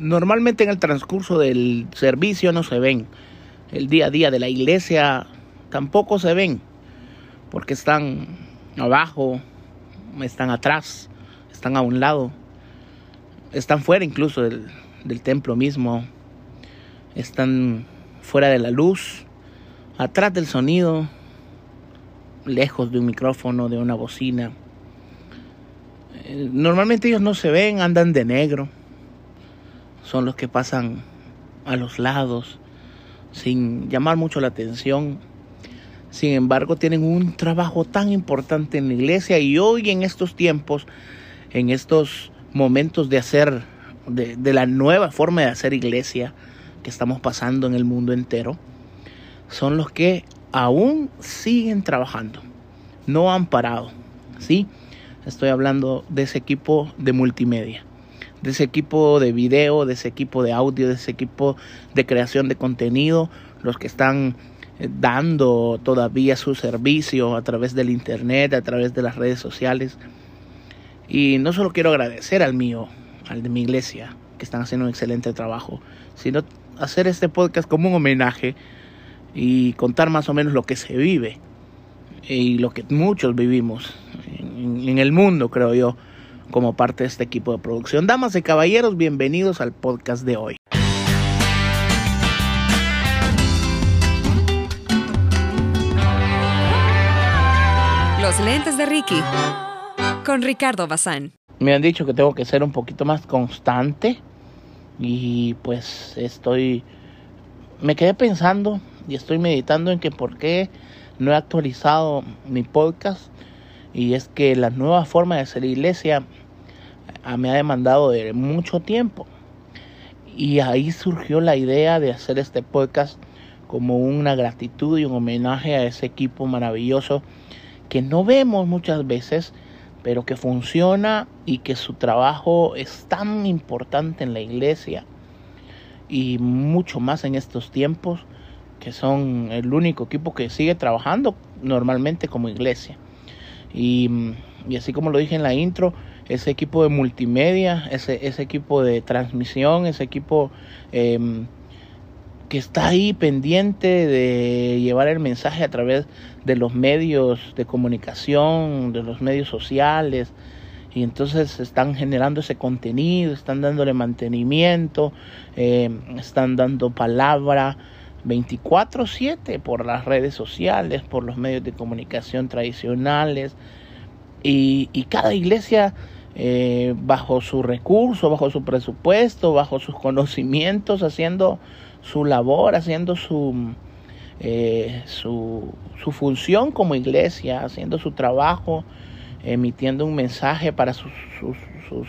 normalmente en el transcurso del servicio no se ven. El día a día de la iglesia tampoco se ven, porque están abajo, están atrás, están a un lado, están fuera incluso del, del templo mismo, están fuera de la luz, atrás del sonido, lejos de un micrófono, de una bocina. Eh, normalmente ellos no se ven, andan de negro. Son los que pasan a los lados sin llamar mucho la atención. Sin embargo, tienen un trabajo tan importante en la iglesia y hoy en estos tiempos, en estos momentos de hacer, de, de la nueva forma de hacer iglesia que estamos pasando en el mundo entero, son los que aún siguen trabajando, no han parado, ¿sí? Estoy hablando de ese equipo de multimedia, de ese equipo de video, de ese equipo de audio, de ese equipo de creación de contenido, los que están eh, dando todavía su servicio a través del internet, a través de las redes sociales. Y no solo quiero agradecer al mío, al de mi iglesia, que están haciendo un excelente trabajo, sino hacer este podcast como un homenaje y contar más o menos lo que se vive y lo que muchos vivimos en, en, el mundo, creo yo, como parte de este equipo de producción. Damas y caballeros, bienvenidos al podcast de hoy. Los lentes de Ricky con Ricardo Bazán. Me han dicho que tengo que ser un poquito más constante y pues estoy me quedé pensando y estoy meditando en que por qué no he actualizado mi podcast y es que la nueva forma de hacer iglesia me ha demandado de mucho tiempo y ahí surgió la idea de hacer este podcast como una gratitud y un homenaje a ese equipo maravilloso que no vemos muchas veces pero que funciona y que su trabajo es tan importante en la iglesia y mucho más en estos tiempos que son el único equipo que sigue trabajando normalmente como iglesia. Y así como lo dije en la intro, ese equipo de multimedia, ese, ese equipo de transmisión, ese equipo eh, que está ahí pendiente de llevar el mensaje a través de los medios de comunicación, de los medios sociales, y entonces están generando ese contenido, están dándole mantenimiento, eh, están dando palabra 24/7 por las redes sociales, por los medios de comunicación tradicionales. Y, y cada iglesia eh, bajo su recurso, bajo su presupuesto, bajo sus conocimientos, haciendo su labor, haciendo su, eh, su, su función como iglesia, haciendo su trabajo emitiendo un mensaje para sus, sus, sus,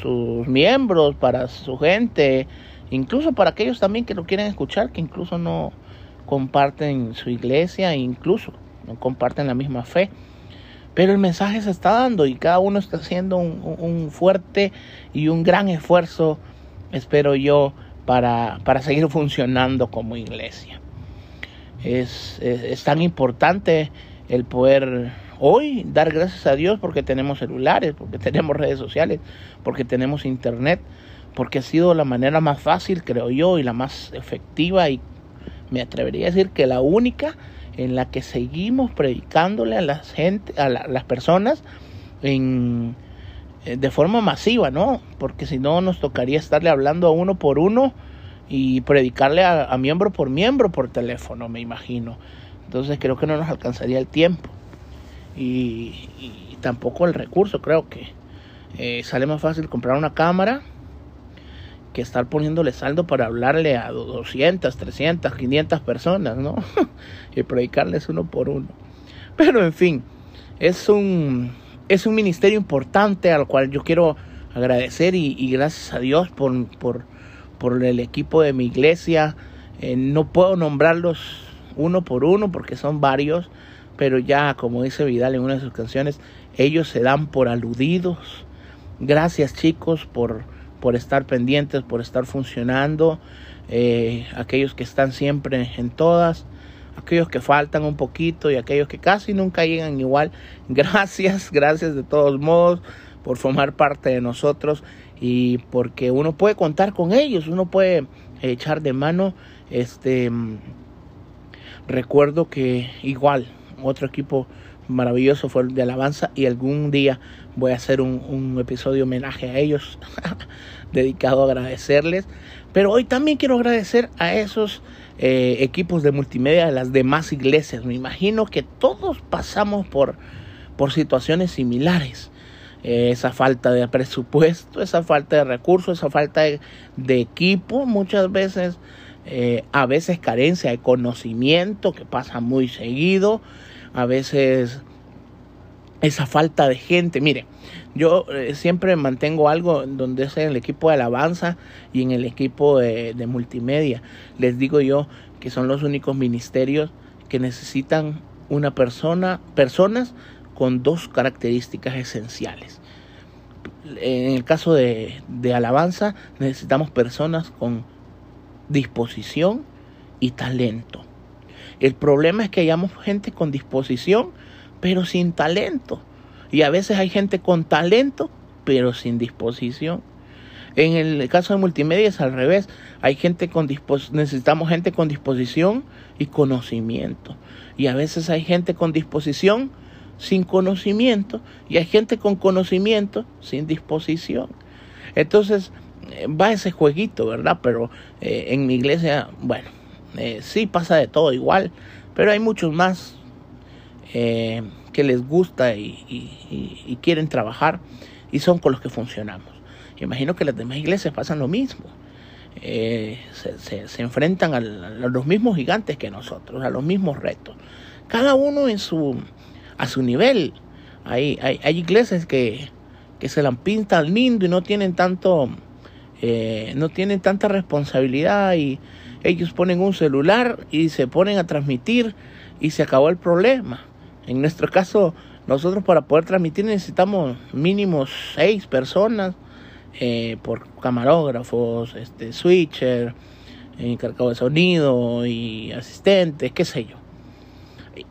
sus, miembros, para su gente, incluso para aquellos también que lo quieren escuchar, que incluso no comparten su iglesia, incluso no comparten la misma fe. Pero el mensaje se está dando y cada uno está haciendo un, fuerte y un gran esfuerzo, espero yo, para, para seguir funcionando como iglesia. Es, es, es tan importante el poder hoy dar gracias a Dios porque tenemos celulares, porque tenemos redes sociales, porque tenemos internet, porque ha sido la manera más fácil, creo yo, y la más efectiva y me atrevería a decir que la única en la que seguimos predicándole a gente, a la, las personas en, eh, de forma masiva, ¿no? Porque si no nos tocaría estarle hablando a uno por uno y predicarle a, a miembro por miembro por teléfono, me imagino. Entonces creo que no nos alcanzaría el tiempo y, y tampoco el recurso. Creo que eh, sale más fácil comprar una cámara que estar poniéndole saldo para hablarle a 200, 300, 500 personas, ¿no? y predicarles uno por uno. Pero en fin, es un, es un ministerio importante al cual yo quiero agradecer y, gracias a Dios por, por, por, el equipo de mi iglesia. Eh, no puedo nombrarlos uno por uno porque son varios, pero ya, como dice Vidal en una de sus canciones, ellos se dan por aludidos. Gracias chicos por, por estar pendientes, por estar funcionando. Eh, aquellos que están siempre en todas, aquellos que faltan un poquito y aquellos que casi nunca llegan igual. Gracias, gracias de todos modos por formar parte de nosotros y porque uno puede contar con ellos, uno puede echar de mano. Este recuerdo que igual otro equipo maravilloso fue el de alabanza y algún día voy a hacer un, episodio homenaje a ellos dedicado a agradecerles. Pero hoy también quiero agradecer a esos eh, equipos de multimedia de las demás iglesias. Me imagino que todos pasamos por, por situaciones similares. Eh, esa falta de presupuesto, esa falta de recursos, esa falta de, equipo, muchas veces, eh, a veces carencia de conocimiento, que pasa muy seguido, a veces esa falta de gente. Mire, yo eh, siempre mantengo algo donde es en el equipo de alabanza y en el equipo de, multimedia. Les digo yo que son los únicos ministerios que necesitan una persona, personas con dos características esenciales. En el caso de, de alabanza necesitamos personas con disposición y talento. El problema es que hayamos gente con disposición, pero sin talento. Y a veces hay gente con talento, pero sin disposición. En el caso de multimedia es al revés. Hay gente con necesitamos gente con disposición y conocimiento. Y a veces hay gente con disposición sin conocimiento y hay gente con conocimiento sin disposición. Entonces eh, va ese jueguito, ¿verdad? Pero eh, en mi iglesia, bueno, eh, sí pasa de todo igual, pero hay muchos más eh, que les gusta y, quieren trabajar y son con los que funcionamos. Imagino que las demás iglesias pasan lo mismo. Eh, se, enfrentan a, los mismos gigantes que nosotros, a los mismos retos. Cada uno en su, a su nivel. Hay, hay, hay iglesias que, que se la pintan lindo y no tienen tanto, no tienen tanta responsabilidad y ellos ponen un celular y se ponen a transmitir y se acabó el problema. En nuestro caso, nosotros para poder transmitir necesitamos mínimo seis personas eh, por camarógrafos, este, switcher, encargado de sonido y asistentes, qué sé yo.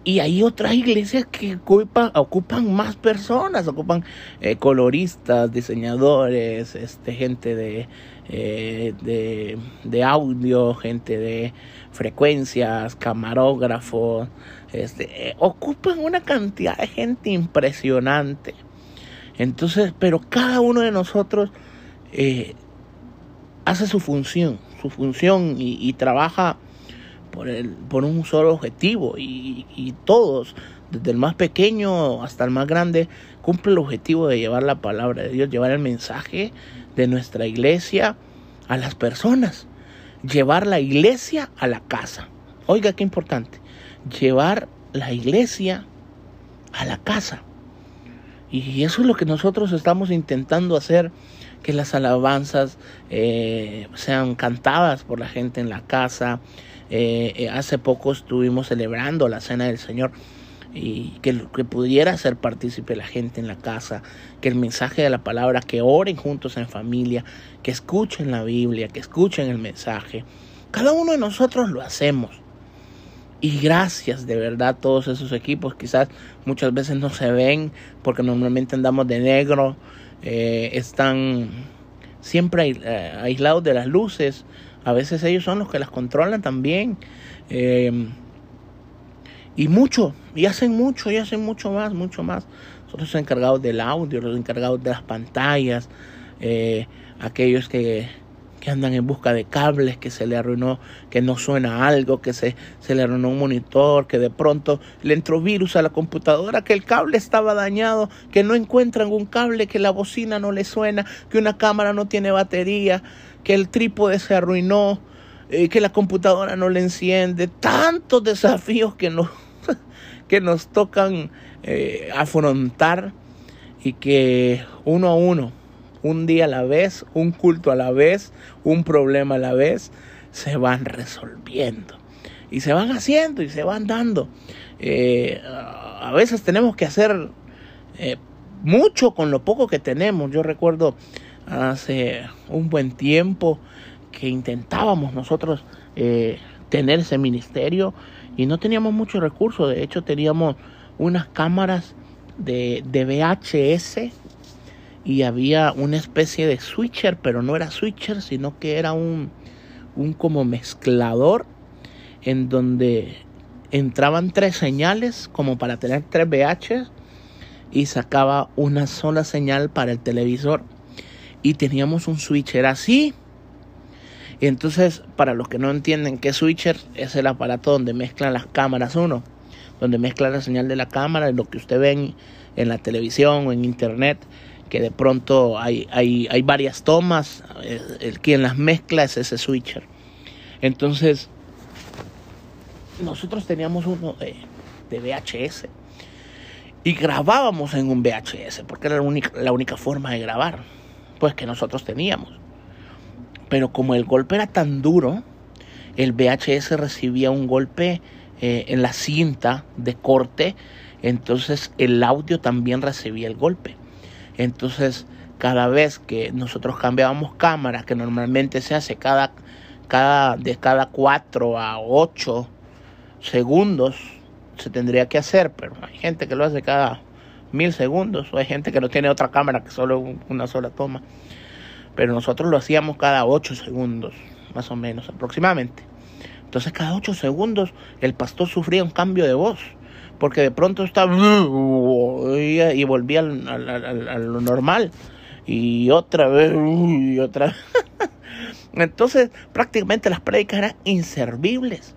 Y hay otras iglesias que ocupan, ocupan más personas, ocupan eh, coloristas, diseñadores, este, gente de, eh, de, de, audio, gente de frecuencias, camarógrafos, este, eh, ocupan una cantidad de gente impresionante. Entonces, pero cada uno de nosotros hace su función, su función y trabaja por, el, por un solo objetivo y, y, todos, desde el más pequeño hasta el más grande, cumple el objetivo de llevar la palabra de Dios, llevar el mensaje de nuestra iglesia a las personas, llevar la iglesia a la casa. Oiga, qué importante, llevar la iglesia a la casa. Y eso es lo que nosotros estamos intentando hacer, que las alabanzas eh, sean cantadas por la gente en la casa, eh, eh, hace poco estuvimos celebrando la Cena del Señor y que, que pudiera ser partícipe la gente en la casa, que el mensaje de la palabra, que oren juntos en familia, que escuchen la Biblia, que escuchen el mensaje. Cada uno de nosotros lo hacemos. Y gracias de verdad a todos esos equipos. Quizás muchas veces no se ven porque normalmente andamos de negro. Eh, están siempre aislados de las luces. A veces ellos son los que las controlan también. Eh, y mucho, y hacen mucho, y hacen mucho más, mucho más. Son los encargados del audio, los encargados de las pantallas, eh, aquellos que, que, andan en busca de cables, que se le arruinó, que no suena algo, que se, se le arruinó un monitor, que de pronto le entró virus a la computadora, que el cable estaba dañado, que no encuentran un cable, que la bocina no le suena, que una cámara no tiene batería, que el trípode se arruinó, eh, que la computadora no le enciende, tantos desafíos que nos, que nos tocan eh, afrontar y que uno a uno, un día a la vez, un culto a la vez, un problema a la vez, se van resolviendo y se van haciendo y se van dando. Eh, a veces tenemos que hacer mucho con lo poco que tenemos. Yo recuerdo hace un buen tiempo que intentábamos nosotros eh, tener ese ministerio y no teníamos muchos recursos. De hecho, teníamos unas cámaras de, de VHS y había una especie de switcher, pero no era switcher, sino que era un, un como mezclador en donde entraban tres señales como para tener tres VHs y sacaba una sola señal para el televisor y teníamos un switcher así y entonces para los que no entienden qué switcher es el aparato donde mezclan las cámaras uno donde mezcla la señal de la cámara y lo que usted ve en, la televisión o en internet que de pronto hay, hay, hay varias tomas, el, quien las mezcla es ese switcher. Entonces, nosotros teníamos uno de, de VHS y grabábamos en un VHS, porque era la única, la única forma de grabar, pues que nosotros teníamos. Pero como el golpe era tan duro, el VHS recibía un golpe eh, en la cinta de corte, entonces el audio también recibía el golpe. Entonces, cada vez que nosotros cambiábamos cámara, que normalmente se hace cada, cada, de cada 4 a 8 segundos, se tendría que hacer, pero hay gente que lo hace cada mil segundos, o hay gente que no tiene otra cámara que solo una sola toma. Pero nosotros lo hacíamos cada 8 segundos, más o menos, aproximadamente. Entonces cada 8 segundos el pastor sufría un cambio de voz porque de pronto estaba y volvía a lo normal y otra vez y otra vez. Entonces prácticamente las prédicas eran inservibles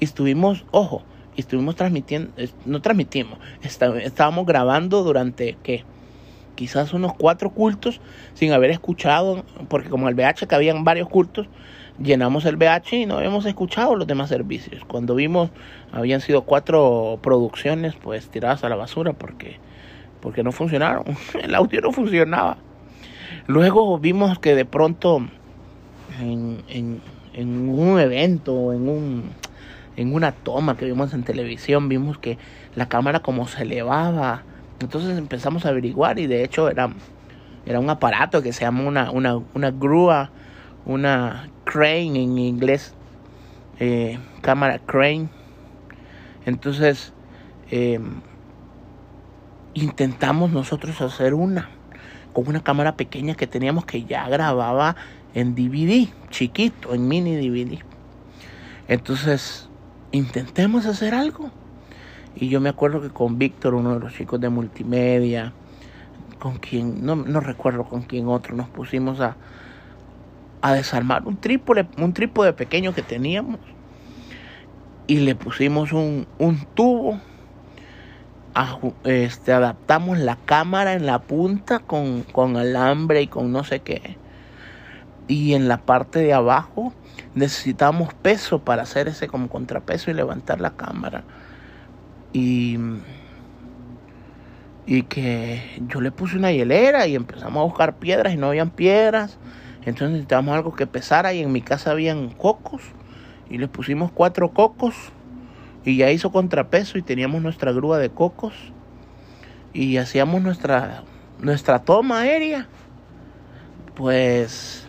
y estuvimos, ojo, estuvimos transmitiendo, no transmitimos, estábamos grabando durante qué, quizás unos cuatro cultos sin haber escuchado, porque como el BH que habían varios cultos, llenamos el BH y no habíamos escuchado los demás servicios. Cuando vimos, habían sido cuatro producciones pues tiradas a la basura porque, porque no funcionaron. El audio no funcionaba. Luego vimos que de pronto en, en, en un evento, en, un, en una toma que vimos en televisión, vimos que la cámara como se elevaba. Entonces empezamos a averiguar y de hecho era, era un aparato que se llama una, una, una grúa una crane en inglés, eh, cámara crane. Entonces, em, intentamos nosotros hacer una con una cámara pequeña que teníamos que ya grababa en DVD, chiquito, en mini DVD. Entonces, intentemos hacer algo. Y yo me acuerdo que con Víctor, uno de los chicos de multimedia, con quien, no, no recuerdo con quién otro, nos pusimos a, a desarmar un trípode, un trípode pequeño que teníamos y le pusimos un, un tubo. este, adaptamos la cámara en la punta con, con alambre y con no sé qué. Y en la parte de abajo necesitamos peso para hacer ese como contrapeso y levantar la cámara. Y, y que yo le puse una hielera y empezamos a buscar piedras y no habían piedras. Entonces necesitábamos algo que pesara y en mi casa habían cocos y le pusimos cuatro cocos y ya hizo contrapeso y teníamos nuestra grúa de cocos y hacíamos nuestra nuestra toma aérea. Pues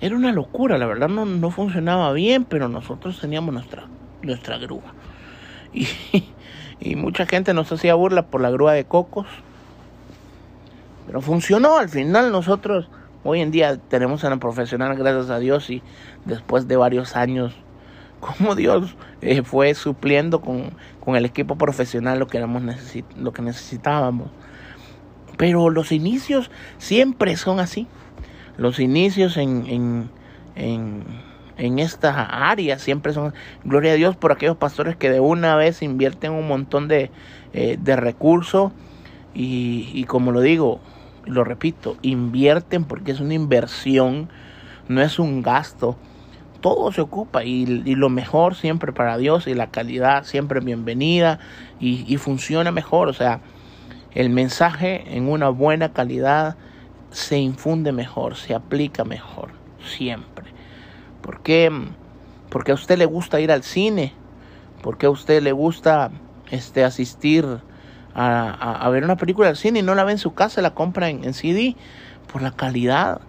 era una locura, la verdad no, no funcionaba bien, pero nosotros teníamos nuestra nuestra grúa. Y, y mucha gente nos hacía burla por la grúa de cocos. Pero funcionó, al final nosotros Hoy en día tenemos a una profesional, gracias a Dios, y después de varios años, como Dios eh, fue supliendo con, el equipo profesional lo que, éramos lo que necesitábamos. Pero los inicios siempre son así. Los inicios en, en, en esta área siempre son, gloria a Dios por aquellos pastores que de una vez invierten un montón de, eh, de recursos y, y como lo digo, lo repito, invierten porque es una inversión, no es un gasto. Todo se ocupa y, lo mejor siempre para Dios y la calidad siempre bienvenida y, y funciona mejor. O sea, el mensaje en una buena calidad se infunde mejor, se aplica mejor, siempre. ¿Por qué? Porque a usted le gusta ir al cine, porque a usted le gusta este, asistir a, ver una película al cine y no la ve en su casa, la compra en, CD por la calidad.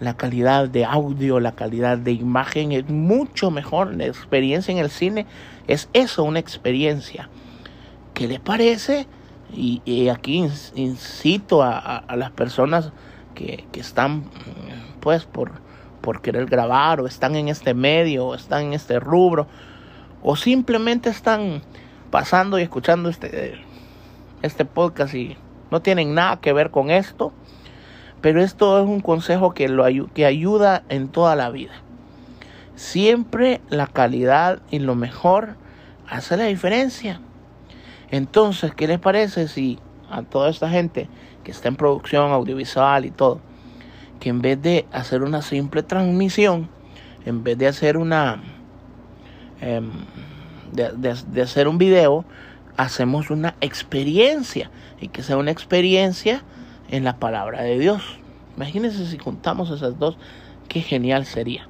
La calidad de audio, la calidad de imagen es mucho mejor. La experiencia en el cine es eso, una experiencia. ¿Qué le parece? Y, aquí incito a, las personas que, que, están pues por, por querer grabar o están en este medio o están en este rubro o simplemente están pasando y escuchando este, este podcast y no tienen nada que ver con esto, pero esto es un consejo que, lo, que ayuda en toda la vida. Siempre la calidad y lo mejor hace la diferencia. Entonces, ¿qué les parece si a toda esta gente que está en producción audiovisual y todo, que en vez de hacer una simple transmisión, en vez de hacer una... Em, de, hacer un video, hacemos una experiencia y que sea una experiencia en la palabra de Dios. Imagínense si juntamos esas dos, qué genial sería.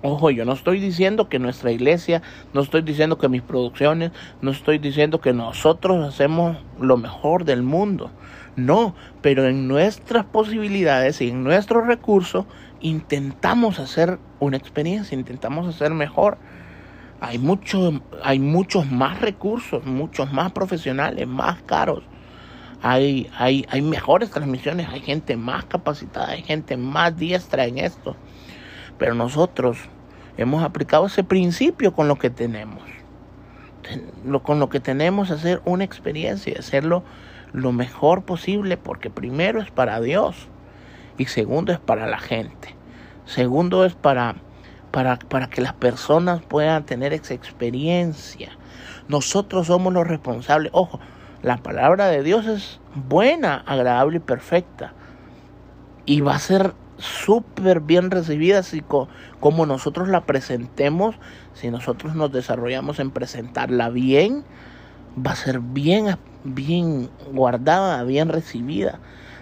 Ojo, yo no estoy diciendo que nuestra iglesia, no estoy diciendo que mis producciones, no estoy diciendo que nosotros hacemos lo mejor del mundo. No, pero en nuestras posibilidades y en nuestros recursos intentamos hacer una experiencia, intentamos hacer mejor. Hay, mucho, hay muchos más recursos, muchos más profesionales, más caros. Hay, hay, hay mejores transmisiones, hay gente más capacitada, hay gente más diestra en esto. Pero nosotros hemos aplicado ese principio con lo que tenemos. con lo que tenemos hacer una experiencia, hacerlo lo mejor posible, porque primero es para Dios y segundo es para la gente. Segundo es para, para, para que las personas puedan tener esa experiencia. Nosotros somos los responsables. Ojo, la palabra de Dios es buena, agradable y perfecta. Y va a ser súper bien recibida si como nosotros la presentemos, si nosotros nos desarrollamos en presentarla bien, va a ser bien, bien guardada, bien recibida.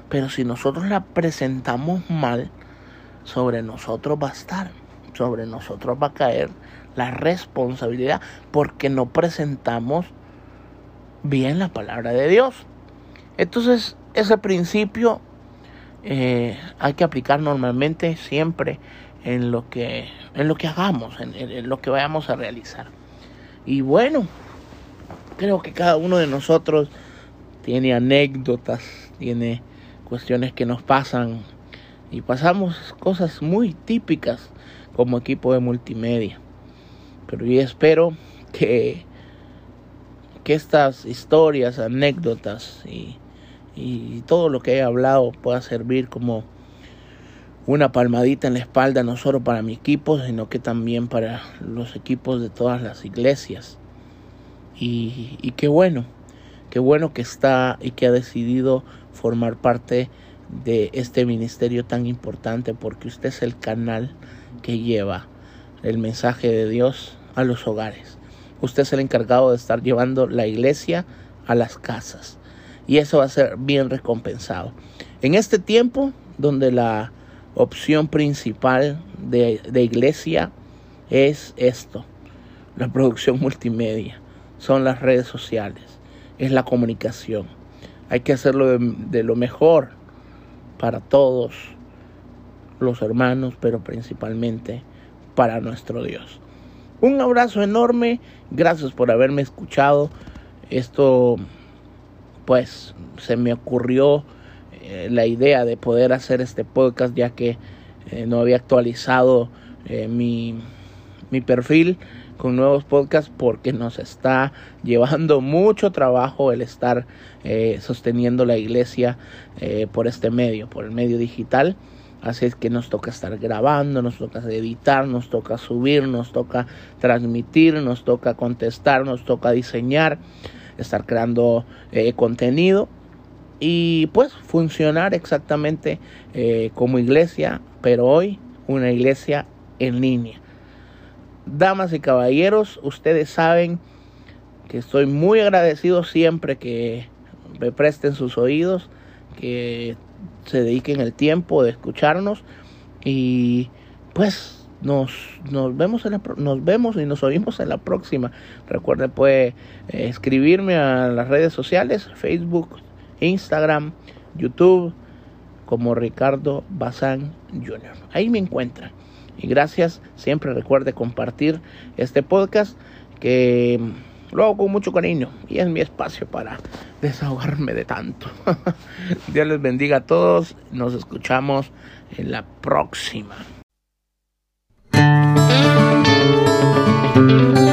Pero si nosotros la presentamos mal, sobre nosotros va a estar, sobre nosotros va a caer la responsabilidad porque no presentamos bien la palabra de Dios. Entonces, ese principio eh, hay que aplicar normalmente siempre en lo que, en lo que hagamos, en, lo que vayamos a realizar. Y bueno, creo que cada uno de nosotros tiene anécdotas, tiene cuestiones que nos pasan y pasamos cosas muy típicas como equipo de multimedia. Pero yo espero que, que estas historias, anécdotas y y todo lo que he hablado pueda servir como una palmadita en la espalda no solo para mi equipo, sino que también para los equipos de todas las iglesias. Y, y qué bueno, qué bueno que está y que ha decidido formar parte de este ministerio tan importante porque usted es el canal que lleva el mensaje de Dios a los hogares. Usted es el encargado de estar llevando la iglesia a las casas y eso va a ser bien recompensado. En este tiempo donde la opción principal de, iglesia es esto, la producción multimedia, son las redes sociales, es la comunicación. Hay que hacerlo de, de lo mejor para todos los hermanos, pero principalmente para nuestro Dios. Un abrazo enorme, gracias por haberme escuchado. Esto pues se me ocurrió eh, la idea de poder hacer este podcast ya que eh, no había actualizado eh, mi, mi perfil con nuevos podcasts porque nos está llevando mucho trabajo el estar sosteniendo la iglesia por este medio, por el medio digital. Así es que nos toca estar grabando, nos toca editar, nos toca subir, nos toca transmitir, nos toca contestar, nos toca diseñar estar creando eh, contenido y pues funcionar exactamente eh, como iglesia, pero hoy una iglesia en línea. Damas y caballeros, ustedes saben que estoy muy agradecido siempre que me presten sus oídos, que se dediquen el tiempo de escucharnos y pues nos, nos, vemos en la, nos vemos y nos oímos en la próxima. Recuerden, puede eh, escribirme a las redes sociales, Facebook, Instagram, YouTube, como Ricardo Bazán Jr. Ahí me encuentran. Y gracias, siempre recuerde compartir este podcast que lo hago con mucho cariño y es mi espacio para desahogarme de tanto. Dios les bendiga a todos. Nos escuchamos en la próxima. thank you.